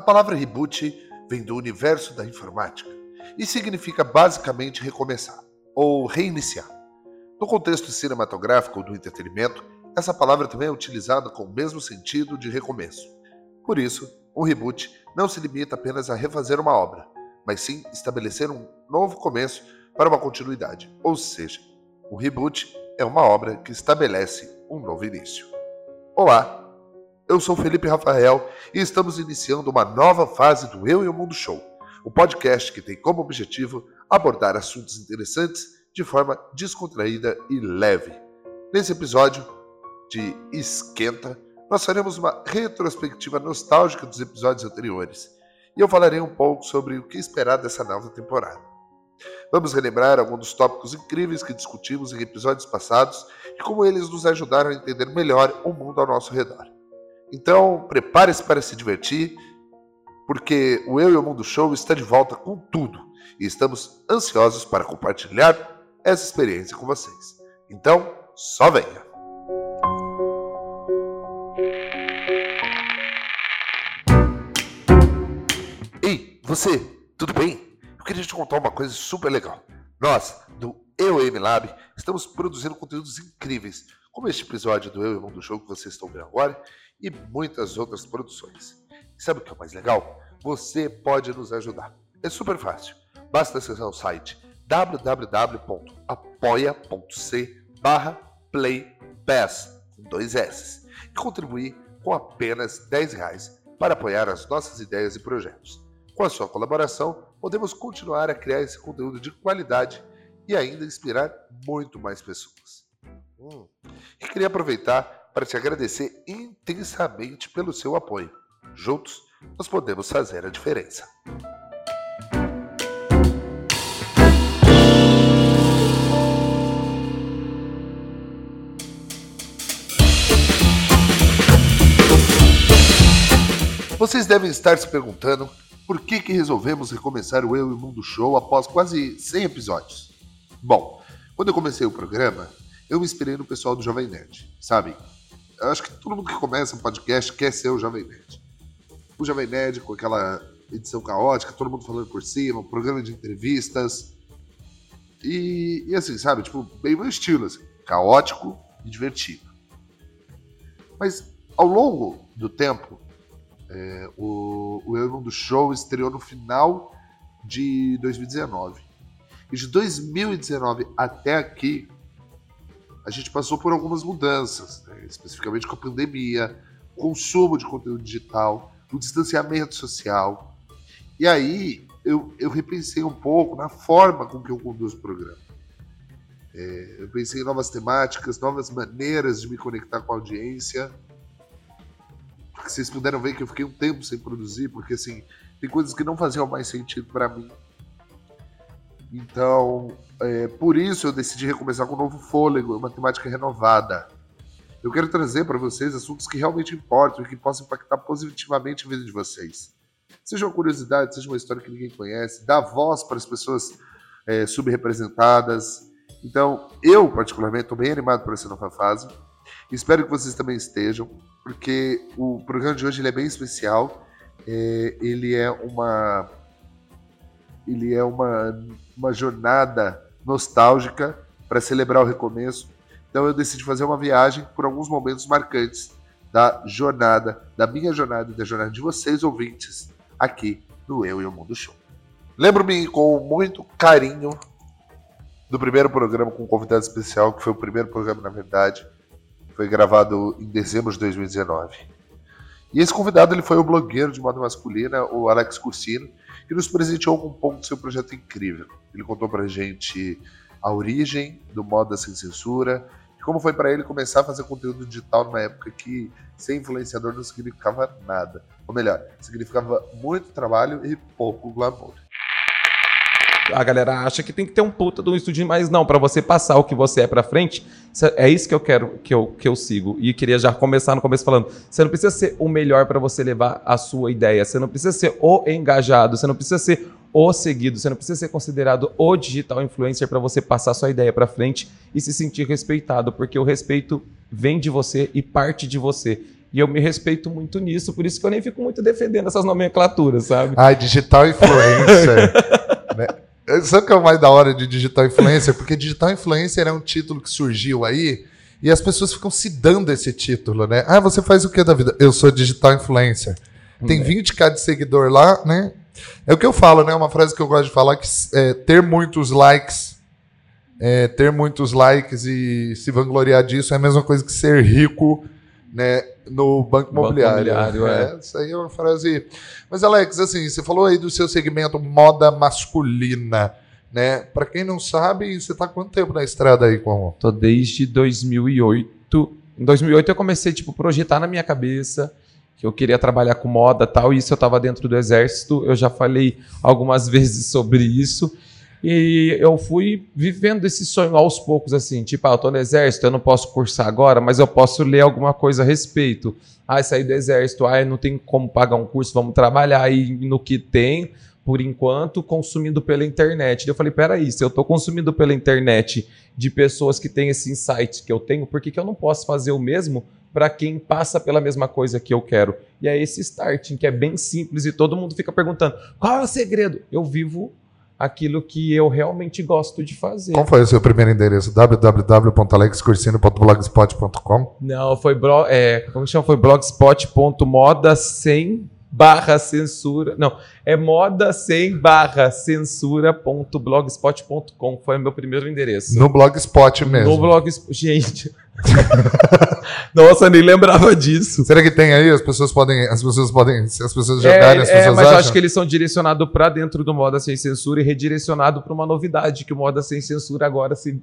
A palavra reboot vem do universo da informática e significa basicamente recomeçar ou reiniciar. No contexto cinematográfico ou do entretenimento, essa palavra também é utilizada com o mesmo sentido de recomeço. Por isso, um reboot não se limita apenas a refazer uma obra, mas sim estabelecer um novo começo para uma continuidade. Ou seja, um reboot é uma obra que estabelece um novo início. Olá, eu sou Felipe Rafael e estamos iniciando uma nova fase do Eu e o Mundo Show, o podcast que tem como objetivo abordar assuntos interessantes de forma descontraída e leve. Nesse episódio de Esquenta, nós faremos uma retrospectiva nostálgica dos episódios anteriores e eu falarei um pouco sobre o que esperar dessa nova temporada. Vamos relembrar alguns dos tópicos incríveis que discutimos em episódios passados e como eles nos ajudaram a entender melhor o mundo ao nosso redor. Então, prepare-se para se divertir, porque o Eu e o Mundo Show está de volta com tudo e estamos ansiosos para compartilhar essa experiência com vocês. Então, só venha! Ei, você, tudo bem? eu queria te contar uma coisa super legal. Nós, do EOM Lab, estamos produzindo conteúdos incríveis, como este episódio do Eu e Mundo Show que vocês estão vendo agora, e muitas outras produções. E sabe o que é mais legal? Você pode nos ajudar. É super fácil. Basta acessar o site www.apoia.c barra playpass, com dois S, e contribuir com apenas 10 reais para apoiar as nossas ideias e projetos. Com a sua colaboração, podemos continuar a criar esse conteúdo de qualidade e ainda inspirar muito mais pessoas. Hum. E queria aproveitar para te agradecer intensamente pelo seu apoio. Juntos, nós podemos fazer a diferença. Vocês devem estar se perguntando por que, que resolvemos recomeçar o Eu e o Mundo Show após quase 100 episódios? Bom, quando eu comecei o programa, eu me inspirei no pessoal do Jovem Nerd, sabe? Acho que todo mundo que começa um podcast quer ser o Jovem Nerd. O Jovem Nerd com aquela edição caótica, todo mundo falando por cima, um programa de entrevistas. E, e assim, sabe? Tipo, bem meu estilo, assim, caótico e divertido. Mas ao longo do tempo, é, o, o do Show estreou no final de 2019. E de 2019 até aqui, a gente passou por algumas mudanças, né? especificamente com a pandemia, consumo de conteúdo digital, o distanciamento social. E aí eu, eu repensei um pouco na forma com que eu conduzo o programa. É, eu pensei em novas temáticas, novas maneiras de me conectar com a audiência vocês puderam ver que eu fiquei um tempo sem produzir, porque assim, tem coisas que não faziam mais sentido para mim. Então, é, por isso eu decidi recomeçar com um novo fôlego, uma temática renovada. Eu quero trazer para vocês assuntos que realmente importam e que possam impactar positivamente a vida de vocês. Seja uma curiosidade, seja uma história que ninguém conhece, dá voz para as pessoas é, subrepresentadas. Então, eu, particularmente, estou bem animado por essa nova fase. Espero que vocês também estejam, porque o programa de hoje é bem especial. É, ele é uma ele é uma, uma jornada nostálgica para celebrar o recomeço. Então eu decidi fazer uma viagem por alguns momentos marcantes da jornada, da minha jornada e da jornada de vocês ouvintes aqui no Eu e o Mundo Show. Lembro-me com muito carinho do primeiro programa com um convidado especial, que foi o primeiro programa, na verdade, foi gravado em dezembro de 2019. E esse convidado ele foi o blogueiro de moda masculina, o Alex Cursino, que nos presenteou com um pouco do seu projeto incrível. Ele contou pra gente a origem do Moda Sem Censura e como foi para ele começar a fazer conteúdo digital numa época que ser influenciador não significava nada. Ou melhor, significava muito trabalho e pouco glamour a galera acha que tem que ter um puta de um estúdio, mas não, para você passar o que você é para frente, é isso que eu quero que eu, que eu sigo. E queria já começar no começo falando, você não precisa ser o melhor para você levar a sua ideia, você não precisa ser o engajado, você não precisa ser o seguido, você não precisa ser considerado o digital influencer para você passar sua ideia para frente e se sentir respeitado, porque o respeito vem de você e parte de você. E eu me respeito muito nisso, por isso que eu nem fico muito defendendo essas nomenclaturas, sabe? Ai, digital influencer. né? Sabe o que é o mais da hora de digital influencer? Porque digital influencer é um título que surgiu aí e as pessoas ficam se dando esse título, né? Ah, você faz o que da vida? Eu sou digital influencer. Tem 20k é. de seguidor lá, né? É o que eu falo, né? Uma frase que eu gosto de falar que é, ter muitos likes, é, ter muitos likes e se vangloriar disso é a mesma coisa que ser rico, né? No banco imobiliário. Banco imobiliário é. é. Isso aí é uma frase. Mas Alex, assim, você falou aí do seu segmento moda masculina né? Para quem não sabe, você tá quanto tempo na estrada aí com? Tô desde 2008. Em 2008 eu comecei tipo projetar na minha cabeça que eu queria trabalhar com moda, tal, e isso eu estava dentro do exército. Eu já falei algumas vezes sobre isso. E eu fui vivendo esse sonho aos poucos, assim, tipo, ah, eu tô no exército, eu não posso cursar agora, mas eu posso ler alguma coisa a respeito. Ah, sair do exército, ah, não tem como pagar um curso, vamos trabalhar aí no que tem, por enquanto, consumindo pela internet. Eu falei, peraí, se eu estou consumindo pela internet de pessoas que têm esse insight que eu tenho, por que, que eu não posso fazer o mesmo para quem passa pela mesma coisa que eu quero? E é esse starting, que é bem simples e todo mundo fica perguntando, qual é o segredo? Eu vivo aquilo que eu realmente gosto de fazer. Qual foi o seu primeiro endereço? www.alexcursino.blogspot.com? Não, foi, é, como chama? Foi blogspot.moda sem barra censura. Não, é moda sem barra censura.blogspot.com. Foi o meu primeiro endereço. No Blogspot mesmo. No Blogspot. Gente. Nossa, nem lembrava disso. Será que tem aí? As pessoas podem. As pessoas podem. Se as pessoas jogarem, é, as pessoas. É, mas acham? eu acho que eles são direcionados para dentro do Moda Sem Censura e redirecionado para uma novidade, que o Moda Sem Censura agora se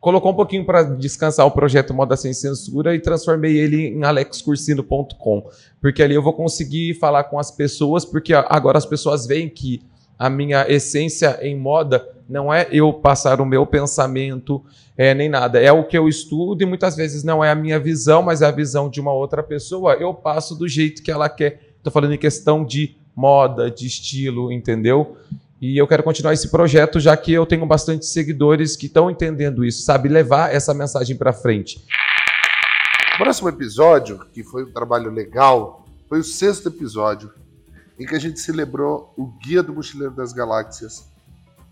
colocou um pouquinho para descansar o projeto Moda Sem Censura e transformei ele em alexcursino.com, porque ali eu vou conseguir falar com as pessoas, porque agora as pessoas veem que a minha essência em moda não é eu passar o meu pensamento é, nem nada, é o que eu estudo e muitas vezes não é a minha visão, mas é a visão de uma outra pessoa. Eu passo do jeito que ela quer. Estou falando em questão de moda, de estilo, entendeu? E eu quero continuar esse projeto, já que eu tenho bastante seguidores que estão entendendo isso, sabe? Levar essa mensagem para frente. O próximo episódio, que foi um trabalho legal, foi o sexto episódio, em que a gente celebrou o Guia do Mochileiro das Galáxias.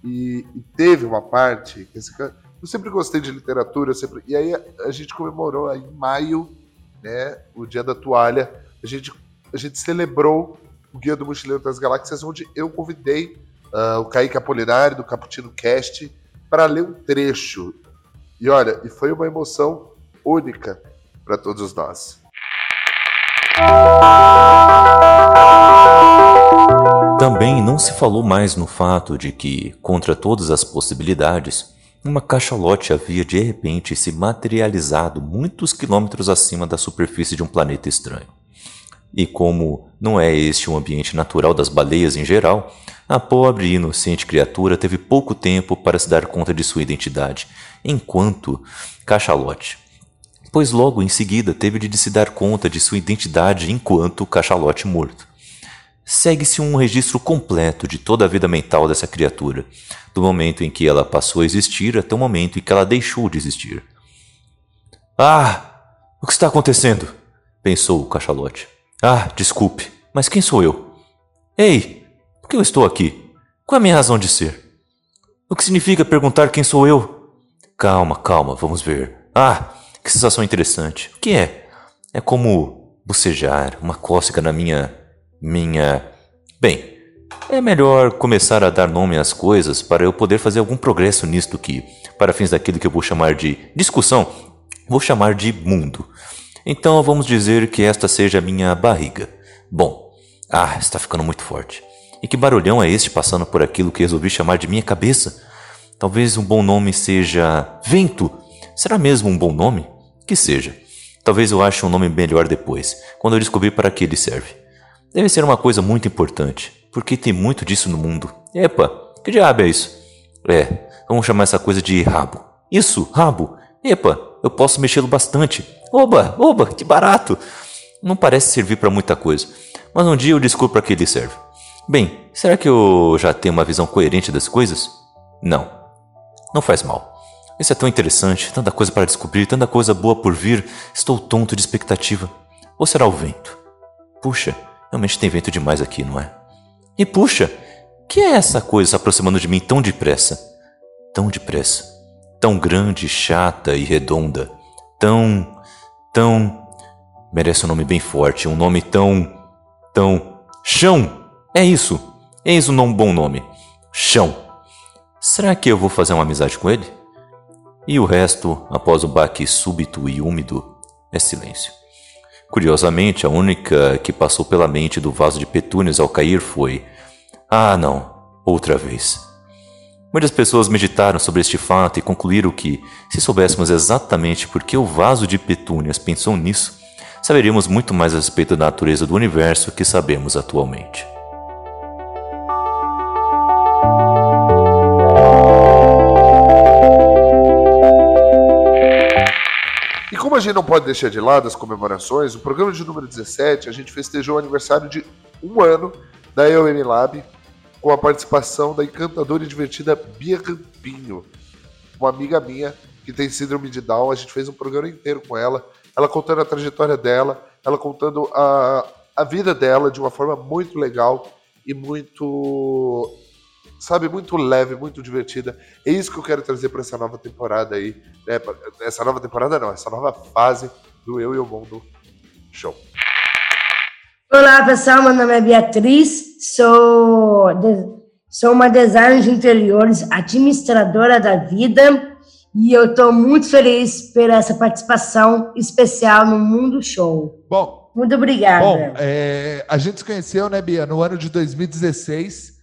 E, e teve uma parte. Esse, eu sempre gostei de literatura, sempre, e aí a, a gente comemorou aí em maio, né, o Dia da Toalha. A gente, a gente celebrou o Guia do Mochileiro das Galáxias, onde eu convidei uh, o Kaique Apolinário, do Caputino Cast, para ler um trecho. E olha, e foi uma emoção única para todos nós. Também não se falou mais no fato de que, contra todas as possibilidades, uma cachalote havia de repente se materializado muitos quilômetros acima da superfície de um planeta estranho. E como não é este o ambiente natural das baleias em geral, a pobre e inocente criatura teve pouco tempo para se dar conta de sua identidade, enquanto cachalote. Pois logo em seguida teve de se dar conta de sua identidade enquanto cachalote morto. Segue-se um registro completo de toda a vida mental dessa criatura, do momento em que ela passou a existir até o momento em que ela deixou de existir. Ah! O que está acontecendo? pensou o cachalote. Ah, desculpe, mas quem sou eu? Ei, por que eu estou aqui? Qual é a minha razão de ser? O que significa perguntar quem sou eu? Calma, calma, vamos ver. Ah, que sensação interessante. O que é? É como bocejar, uma cócega na minha. minha. Bem, é melhor começar a dar nome às coisas para eu poder fazer algum progresso nisto que, para fins daquilo que eu vou chamar de discussão, vou chamar de mundo. Então vamos dizer que esta seja a minha barriga. Bom, ah, está ficando muito forte. E que barulhão é este passando por aquilo que resolvi chamar de minha cabeça? Talvez um bom nome seja Vento. Será mesmo um bom nome? Que seja. Talvez eu ache um nome melhor depois, quando eu descobrir para que ele serve. Deve ser uma coisa muito importante, porque tem muito disso no mundo. Epa, que diabo é isso? É, vamos chamar essa coisa de rabo. Isso, rabo. Epa, eu posso mexê-lo bastante. Oba, oba, que barato. Não parece servir para muita coisa, mas um dia eu descubro para que ele serve. Bem, será que eu já tenho uma visão coerente das coisas? Não. Não faz mal. Isso é tão interessante, tanta coisa para descobrir, tanta coisa boa por vir. Estou tonto de expectativa. Ou será o vento? Puxa, realmente tem vento demais aqui, não é? E puxa, que é essa coisa se aproximando de mim tão depressa? Tão depressa. Tão grande, chata e redonda. Tão. Tão. Merece um nome bem forte, um nome tão. tão. Chão! É isso! Eis um bom nome. Chão. Será que eu vou fazer uma amizade com ele? E o resto, após o baque súbito e úmido, é silêncio. Curiosamente, a única que passou pela mente do vaso de petúnias ao cair foi: Ah, não, outra vez. Muitas pessoas meditaram sobre este fato e concluíram que, se soubéssemos exatamente por que o vaso de petúnias pensou nisso, saberíamos muito mais a respeito da natureza do universo que sabemos atualmente. como a gente não pode deixar de lado as comemorações, o programa de número 17 a gente festejou o aniversário de um ano da EOM Lab com a participação da encantadora e divertida Bia Campinho, uma amiga minha que tem síndrome de Down. A gente fez um programa inteiro com ela, ela contando a trajetória dela, ela contando a, a vida dela de uma forma muito legal e muito sabe, muito leve, muito divertida. É isso que eu quero trazer para essa nova temporada aí. Né? Essa nova temporada não, essa nova fase do Eu e o Mundo Show. Olá pessoal, meu nome é Beatriz, sou, sou uma designer de interiores, administradora da vida e eu estou muito feliz por essa participação especial no Mundo Show. Bom, muito obrigada. Bom, é, a gente se conheceu, né, Bia, no ano de 2016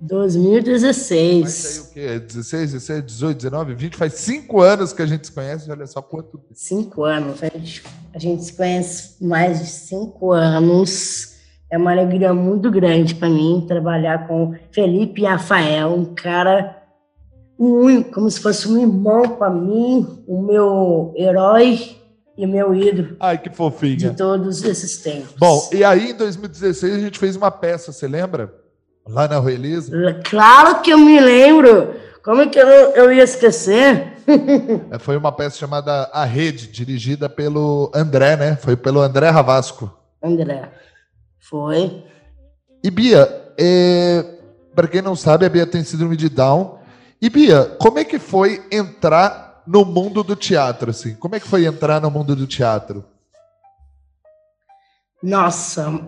2016. Mas aí o quê? 16, 17, 18, 19, 20? Faz cinco anos que a gente se conhece, olha só quanto. Cinco anos. A gente, a gente se conhece mais de cinco anos. É uma alegria muito grande para mim trabalhar com Felipe e Rafael, um cara único, como se fosse um irmão para mim, o meu herói e meu ídolo. Ai, que fofinha. De todos esses tempos. Bom, e aí em 2016 a gente fez uma peça, você lembra? Lá na Rua Elisa? Claro que eu me lembro. Como é que eu, eu ia esquecer? É, foi uma peça chamada A Rede, dirigida pelo André, né? Foi pelo André Ravasco. André. Foi. E Bia, é... para quem não sabe, a Bia tem síndrome de Down. E Bia, como é que foi entrar no mundo do teatro, assim? Como é que foi entrar no mundo do teatro? Nossa,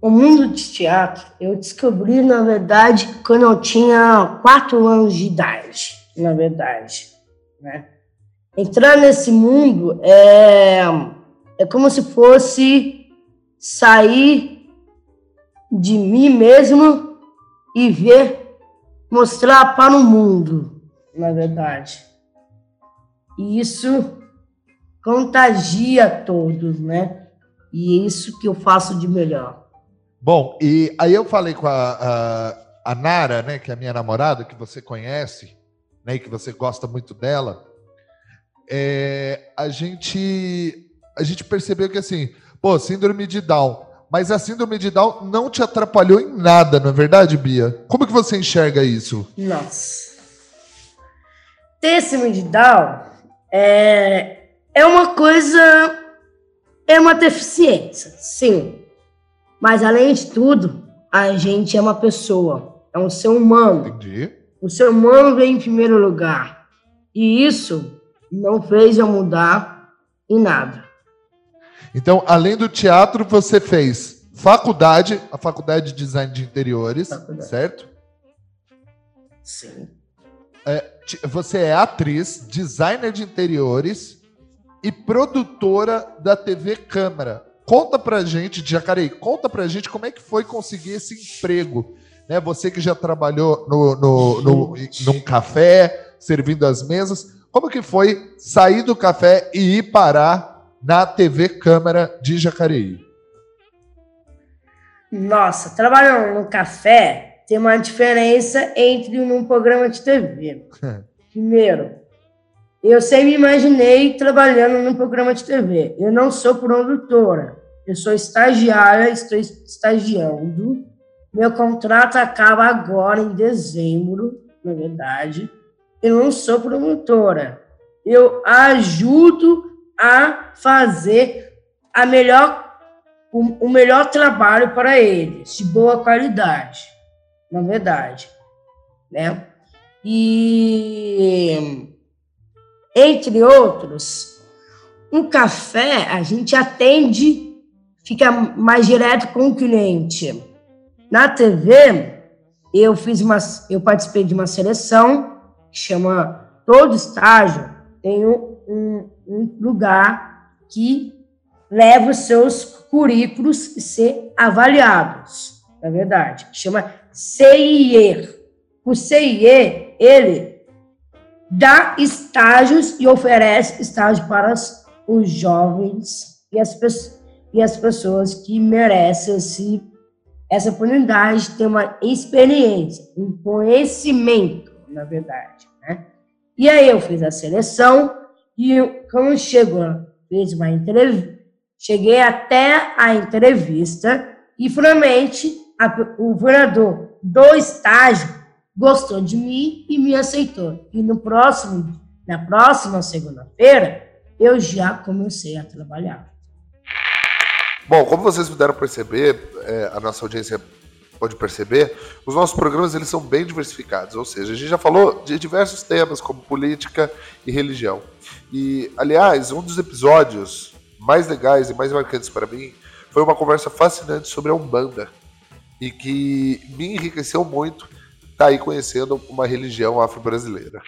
o mundo de teatro eu descobri, na verdade, quando eu tinha quatro anos de idade, na verdade. Né? Entrar nesse mundo é, é como se fosse sair de mim mesmo e ver, mostrar para o mundo, na verdade. E isso contagia todos, né? E é isso que eu faço de melhor. Bom, e aí eu falei com a, a, a, Nara, né, que é a minha namorada, que você conhece, né, e que você gosta muito dela. É, a gente a gente percebeu que assim, pô, síndrome de Down, mas a síndrome de Down não te atrapalhou em nada, não é verdade, Bia? Como que você enxerga isso? Nossa. Ter síndrome de Down é, é uma coisa, é uma deficiência, sim. Mas, além de tudo, a gente é uma pessoa, é um ser humano. Entendi. O ser humano vem em primeiro lugar. E isso não fez eu mudar em nada. Então, além do teatro, você fez faculdade, a faculdade de design de interiores, faculdade. certo? Sim. É, você é atriz, designer de interiores e produtora da TV Câmara. Conta pra gente, Jacareí, conta pra gente como é que foi conseguir esse emprego. Né? Você que já trabalhou no, no, no, num café, servindo as mesas, como que foi sair do café e ir parar na TV Câmara de Jacareí? Nossa, trabalhando no café tem uma diferença entre um programa de TV. Primeiro, eu sempre imaginei trabalhando num programa de TV. Eu não sou produtora, eu sou estagiária, estou estagiando. Meu contrato acaba agora em dezembro, na verdade. eu não sou promotora. Eu ajudo a fazer a melhor, o, o melhor trabalho para eles, de boa qualidade, na verdade. Né? E, entre outros, um café a gente atende, fica mais direto com o cliente. Na TV, eu fiz uma, eu participei de uma seleção que chama Todo Estágio, tem um, um lugar que leva os seus currículos e ser avaliados, na verdade. Chama CIE. O CIE, ele dá estágios e oferece estágio para os jovens e as, e as pessoas que merecem esse, essa oportunidade de ter uma experiência, um conhecimento, na verdade. Né? E aí eu fiz a seleção e quando chegou, fiz uma entrevista, cheguei até a entrevista e finalmente a, o vereador do estágio gostou de mim e me aceitou. E no próximo, na próxima segunda-feira, eu já comecei a trabalhar. Bom, como vocês puderam perceber, é, a nossa audiência pode perceber, os nossos programas eles são bem diversificados, ou seja, a gente já falou de diversos temas como política e religião. E, aliás, um dos episódios mais legais e mais marcantes para mim foi uma conversa fascinante sobre a Umbanda e que me enriqueceu muito estar tá aí conhecendo uma religião afro-brasileira.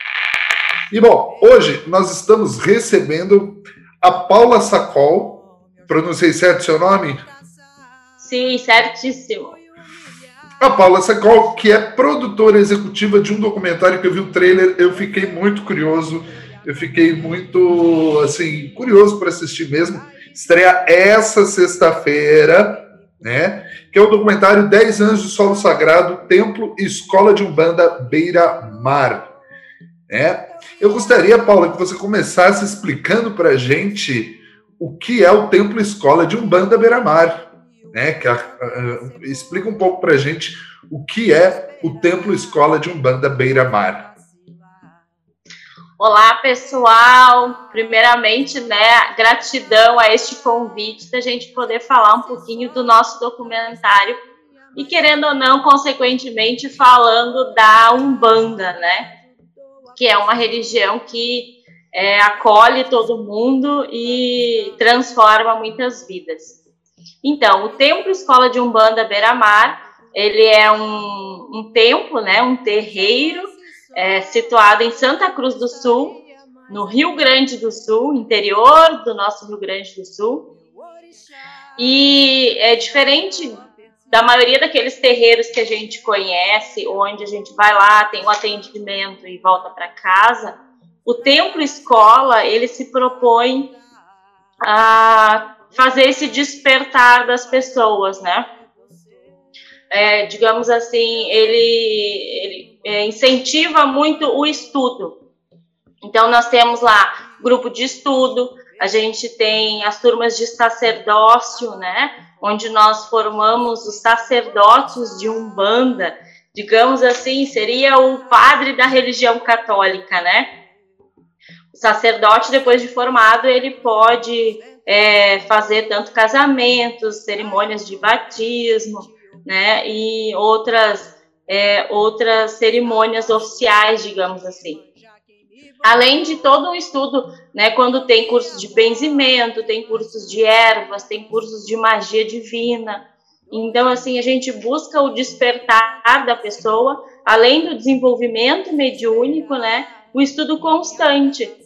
E bom, hoje nós estamos recebendo a Paula Sacol, pronunciei certo seu nome? Sim, certíssimo. A Paula Sacol, que é produtora executiva de um documentário que eu vi o trailer, eu fiquei muito curioso, eu fiquei muito, assim, curioso para assistir mesmo. Estreia essa sexta-feira, né? Que é o documentário 10 anos de solo sagrado, templo e escola de umbanda Beira Mar. Né? Eu gostaria, Paula, que você começasse explicando para a gente o que é o templo escola de umbanda Beira Mar né? Que, uh, explica um pouco para a gente o que é o Templo Escola de Umbanda Beira Mar. Olá, pessoal. Primeiramente, né, gratidão a este convite da gente poder falar um pouquinho do nosso documentário e querendo ou não, consequentemente, falando da Umbanda, né? Que é uma religião que é, acolhe todo mundo e transforma muitas vidas. Então, o Templo Escola de Umbanda Beira-Mar, ele é um, um templo, né, um terreiro é, situado em Santa Cruz do Sul, no Rio Grande do Sul, interior do nosso Rio Grande do Sul. E é diferente da maioria daqueles terreiros que a gente conhece, onde a gente vai lá, tem o um atendimento e volta para casa. O templo escola, ele se propõe a fazer esse despertar das pessoas, né? É, digamos assim, ele, ele é, incentiva muito o estudo. Então, nós temos lá grupo de estudo, a gente tem as turmas de sacerdócio, né? Onde nós formamos os sacerdotes de Umbanda, digamos assim, seria o padre da religião católica, né? O sacerdote, depois de formado, ele pode é, fazer tanto casamentos, cerimônias de batismo, né, e outras, é, outras cerimônias oficiais, digamos assim. Além de todo um estudo, né, quando tem cursos de benzimento, tem cursos de ervas, tem cursos de magia divina. Então, assim, a gente busca o despertar da pessoa, além do desenvolvimento mediúnico, né, o estudo constante,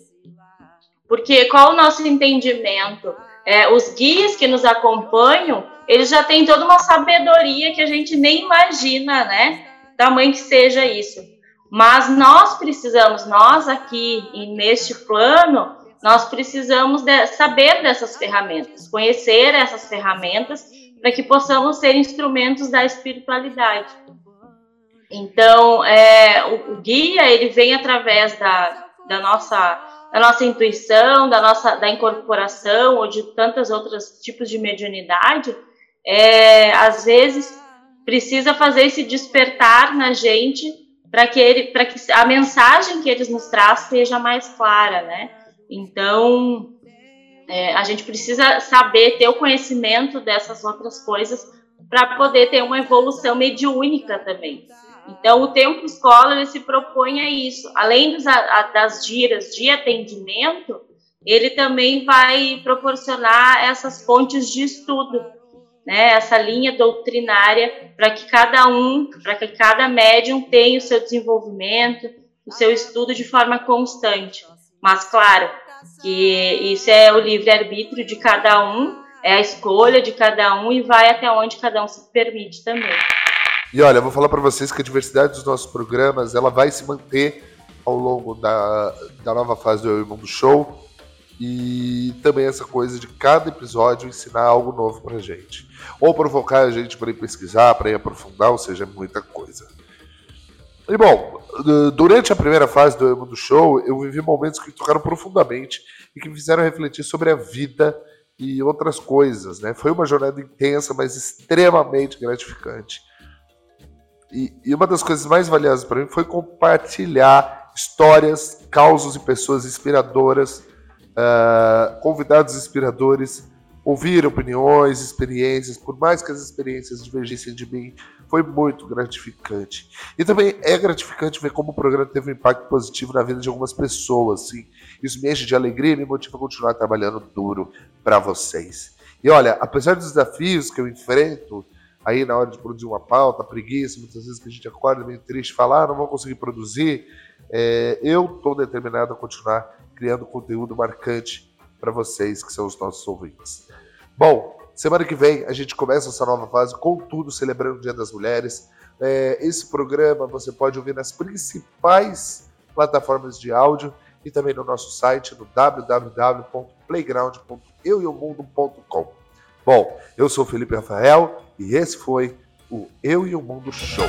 porque qual o nosso entendimento? É, os guias que nos acompanham, eles já têm toda uma sabedoria que a gente nem imagina, né? Tamanho que seja isso. Mas nós precisamos, nós aqui neste plano, nós precisamos de, saber dessas ferramentas, conhecer essas ferramentas para que possamos ser instrumentos da espiritualidade. Então, é, o, o, guia ele vem através da, da nossa da nossa intuição, da nossa da incorporação ou de tantos outros tipos de mediunidade, é, às vezes precisa fazer esse despertar na gente para que, ele, que a mensagem que eles nos traz seja mais clara, né? Então, é, a gente precisa saber, ter o conhecimento dessas outras coisas para poder ter uma evolução mediúnica também. Então, o tempo escola ele se propõe a isso. Além dos, a, das giras de atendimento, ele também vai proporcionar essas fontes de estudo, né? Essa linha doutrinária para que cada um, para que cada médium tenha o seu desenvolvimento, o seu estudo de forma constante. Mas claro, que isso é o livre arbítrio de cada um, é a escolha de cada um e vai até onde cada um se permite também. E olha, eu vou falar para vocês que a diversidade dos nossos programas ela vai se manter ao longo da, da nova fase do Eu Mundo Show e também essa coisa de cada episódio ensinar algo novo pra gente. Ou provocar a gente para ir pesquisar, para ir aprofundar, ou seja, muita coisa. E bom, durante a primeira fase do Emo do Show, eu vivi momentos que tocaram profundamente e que me fizeram refletir sobre a vida e outras coisas, né? Foi uma jornada intensa, mas extremamente gratificante. E, e uma das coisas mais valiosas para mim foi compartilhar histórias, causos e pessoas inspiradoras, uh, convidados inspiradores, ouvir opiniões, experiências, por mais que as experiências divergissem de mim, foi muito gratificante. E também é gratificante ver como o programa teve um impacto positivo na vida de algumas pessoas. Assim. Isso me enche de alegria e me motiva a continuar trabalhando duro para vocês. E olha, apesar dos desafios que eu enfrento aí na hora de produzir uma pauta, preguiça, muitas vezes que a gente acorda meio triste, falar, ah, não vou conseguir produzir, é, eu estou determinado a continuar criando conteúdo marcante para vocês que são os nossos ouvintes. Bom, semana que vem a gente começa essa nova fase com tudo celebrando o Dia das Mulheres. É, esse programa você pode ouvir nas principais plataformas de áudio e também no nosso site no www.playground.eueomundo.com. Bom, eu sou Felipe Rafael e esse foi o Eu e o Mundo Show.